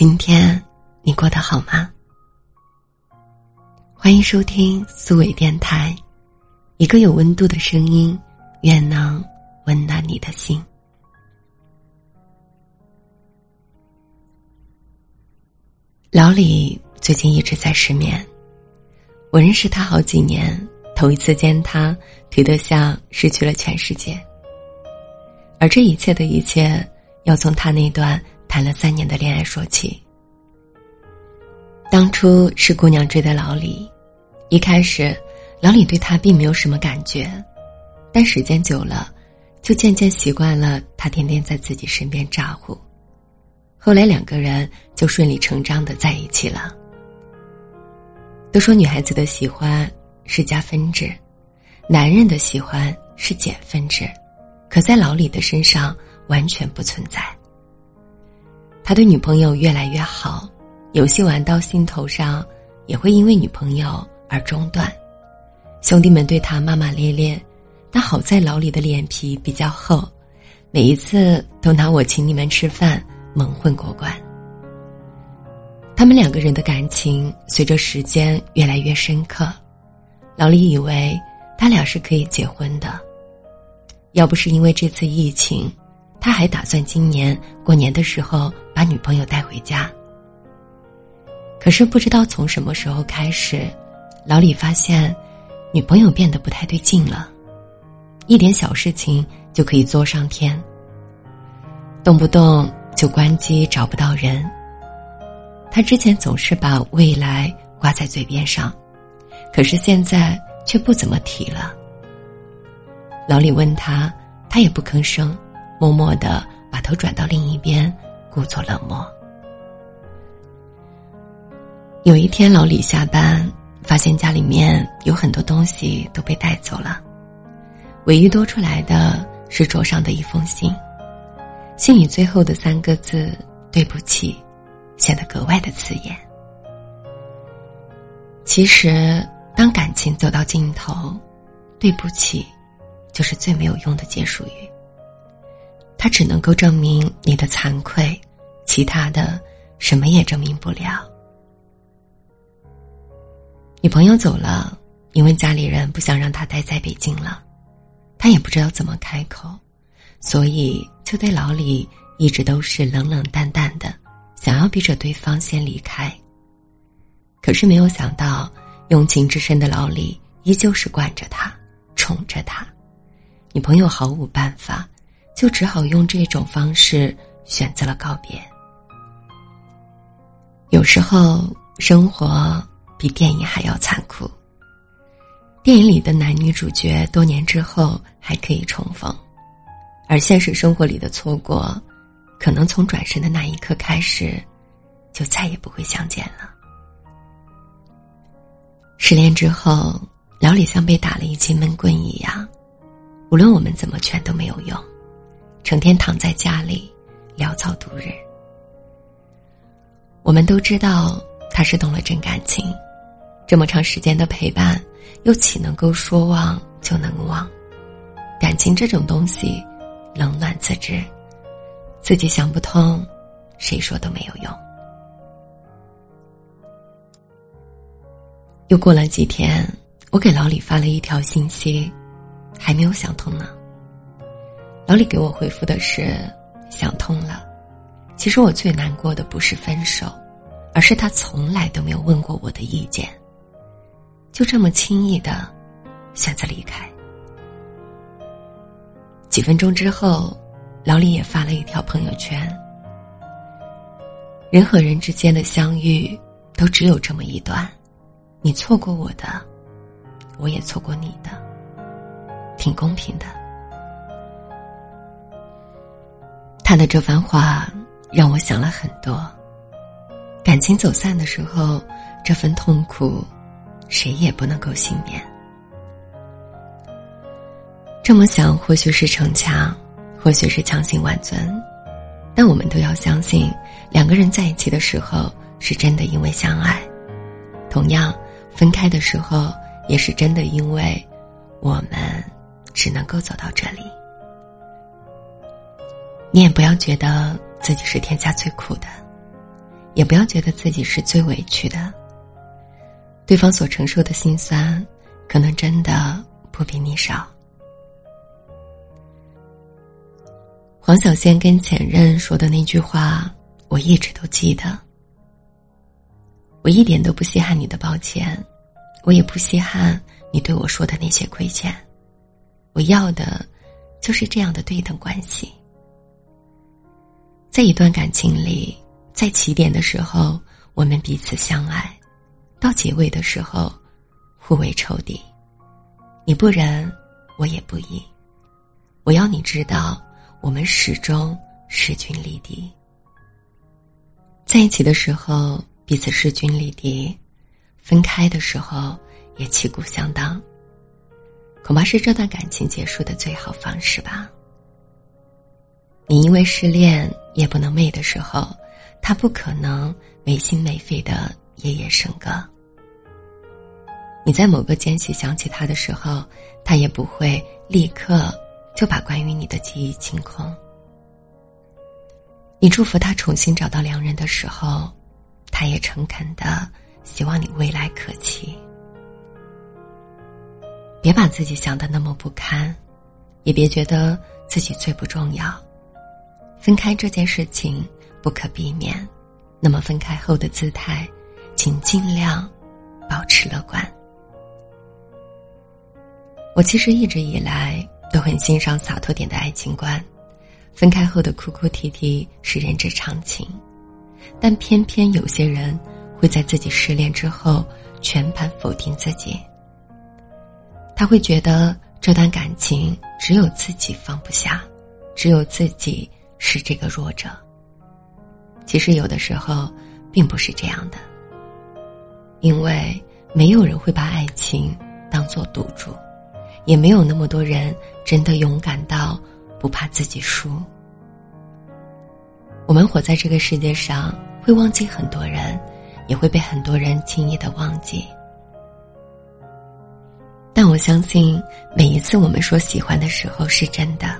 今天你过得好吗？欢迎收听苏伟电台，一个有温度的声音，愿能温暖你的心。老李最近一直在失眠，我认识他好几年，头一次见他，颓得像失去了全世界。而这一切的一切，要从他那段。谈了三年的恋爱说起。当初是姑娘追的老李，一开始，老李对她并没有什么感觉，但时间久了，就渐渐习惯了他天天在自己身边咋呼。后来两个人就顺理成章的在一起了。都说女孩子的喜欢是加分制，男人的喜欢是减分制，可在老李的身上完全不存在。他对女朋友越来越好，游戏玩到兴头上，也会因为女朋友而中断。兄弟们对他骂骂咧咧，但好在老李的脸皮比较厚，每一次都拿我请你们吃饭蒙混过关。他们两个人的感情随着时间越来越深刻，老李以为他俩是可以结婚的，要不是因为这次疫情。他还打算今年过年的时候把女朋友带回家。可是不知道从什么时候开始，老李发现女朋友变得不太对劲了，一点小事情就可以作上天，动不动就关机找不到人。他之前总是把未来挂在嘴边上，可是现在却不怎么提了。老李问他，他也不吭声。默默的把头转到另一边，故作冷漠。有一天，老李下班发现家里面有很多东西都被带走了，唯一多出来的是桌上的一封信。信里最后的三个字“对不起”，显得格外的刺眼。其实，当感情走到尽头，“对不起”就是最没有用的结束语。他只能够证明你的惭愧，其他的什么也证明不了。女朋友走了，因为家里人不想让他待在北京了，他也不知道怎么开口，所以就对老李一直都是冷冷淡淡的，想要逼着对方先离开。可是没有想到，用情至深的老李依旧是惯着他，宠着他，女朋友毫无办法。就只好用这种方式选择了告别。有时候，生活比电影还要残酷。电影里的男女主角多年之后还可以重逢，而现实生活里的错过，可能从转身的那一刻开始，就再也不会相见了。失恋之后，老李像被打了一记闷棍一样，无论我们怎么劝都没有用。成天躺在家里，潦草度日。我们都知道他是动了真感情，这么长时间的陪伴，又岂能够说忘就能忘？感情这种东西，冷暖自知，自己想不通，谁说都没有用。又过了几天，我给老李发了一条信息，还没有想通呢。老李给我回复的是：“想通了。”其实我最难过的不是分手，而是他从来都没有问过我的意见，就这么轻易的选择离开。几分钟之后，老李也发了一条朋友圈：“人和人之间的相遇，都只有这么一段，你错过我的，我也错过你的，挺公平的。”他的这番话让我想了很多。感情走散的时候，这份痛苦，谁也不能够幸免。这么想，或许是逞强，或许是强行挽尊，但我们都要相信，两个人在一起的时候是真的因为相爱；同样，分开的时候也是真的因为我们只能够走到这里。你也不要觉得自己是天下最苦的，也不要觉得自己是最委屈的。对方所承受的心酸，可能真的不比你少。黄小仙跟前任说的那句话，我一直都记得。我一点都不稀罕你的抱歉，我也不稀罕你对我说的那些亏欠。我要的，就是这样的对等关系。在一段感情里，在起点的时候，我们彼此相爱；到结尾的时候，互为仇敌。你不仁，我也不义。我要你知道，我们始终势均力敌。在一起的时候。彼此势均力敌，分开的时候也旗鼓相当。恐怕是这段感情结束的最好方式吧。你因为失恋夜不能寐的时候，他不可能没心没肺的夜夜笙歌。你在某个间隙想起他的时候，他也不会立刻就把关于你的记忆清空。你祝福他重新找到良人的时候。他也诚恳的希望你未来可期，别把自己想的那么不堪，也别觉得自己最不重要。分开这件事情不可避免，那么分开后的姿态，请尽量保持乐观。我其实一直以来都很欣赏洒脱点的爱情观，分开后的哭哭啼啼是人之常情。但偏偏有些人会在自己失恋之后全盘否定自己。他会觉得这段感情只有自己放不下，只有自己是这个弱者。其实有的时候并不是这样的，因为没有人会把爱情当做赌注，也没有那么多人真的勇敢到不怕自己输。我们活在这个世界上，会忘记很多人，也会被很多人轻易的忘记。但我相信，每一次我们说喜欢的时候是真的，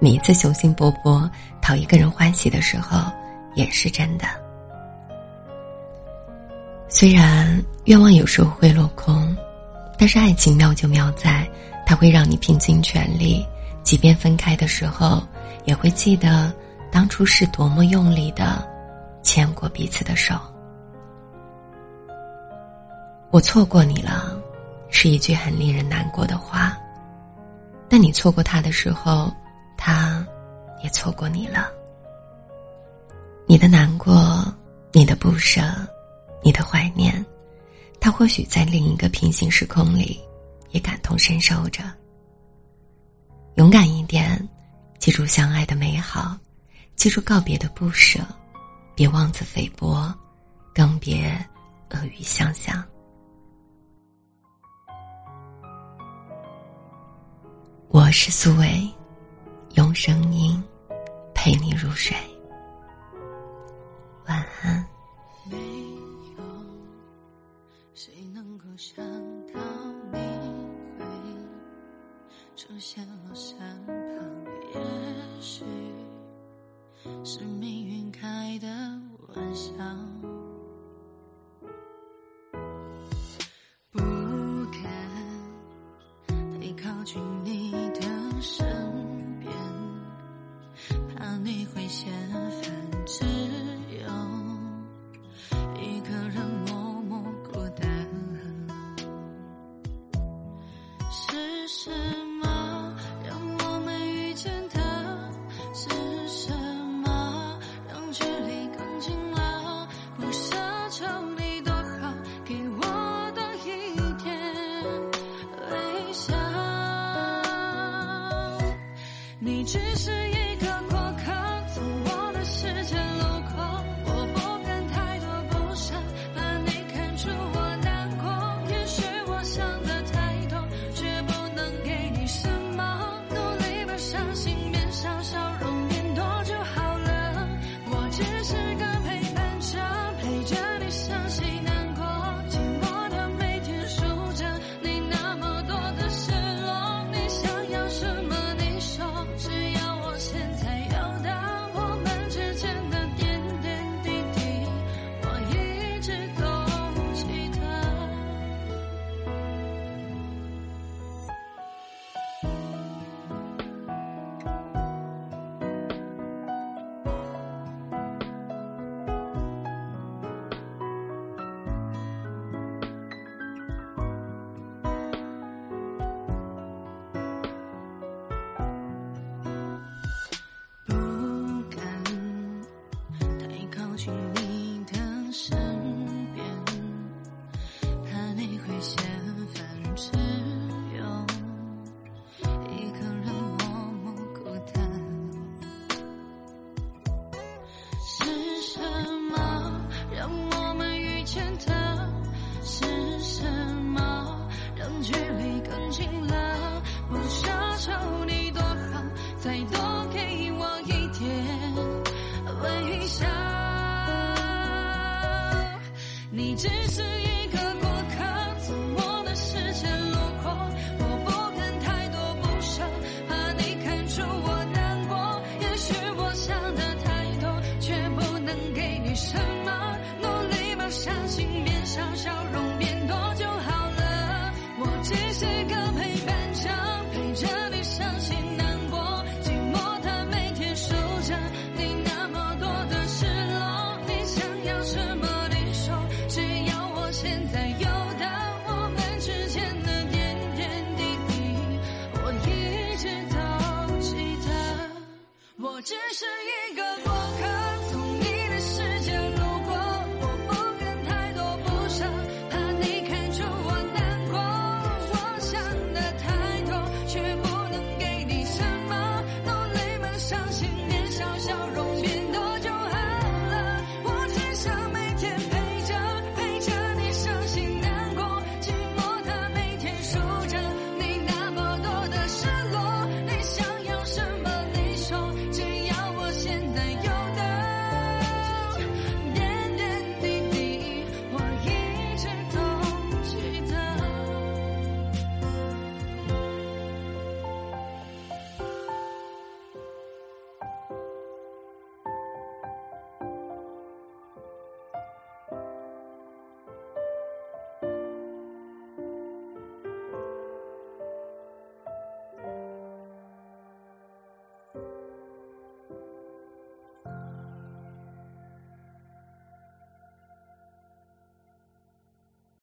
每一次雄心勃勃讨一个人欢喜的时候也是真的。虽然愿望有时候会落空，但是爱情妙就妙在，它会让你拼尽全力，即便分开的时候，也会记得。当初是多么用力的牵过彼此的手。我错过你了，是一句很令人难过的话。但你错过他的时候，他也错过你了。你的难过，你的不舍，你的怀念，他或许在另一个平行时空里也感同身受着。勇敢一点，记住相爱的美好。记住告别的不舍，别妄自菲薄，更别恶语相向。我是苏伟，用声音陪你入睡。晚安。没有谁能够想到你会出现我身旁，也许。是命运开的玩笑，不敢太靠近你是什么让距离更近了？不奢求你多好，再多给我一点微笑。你只是。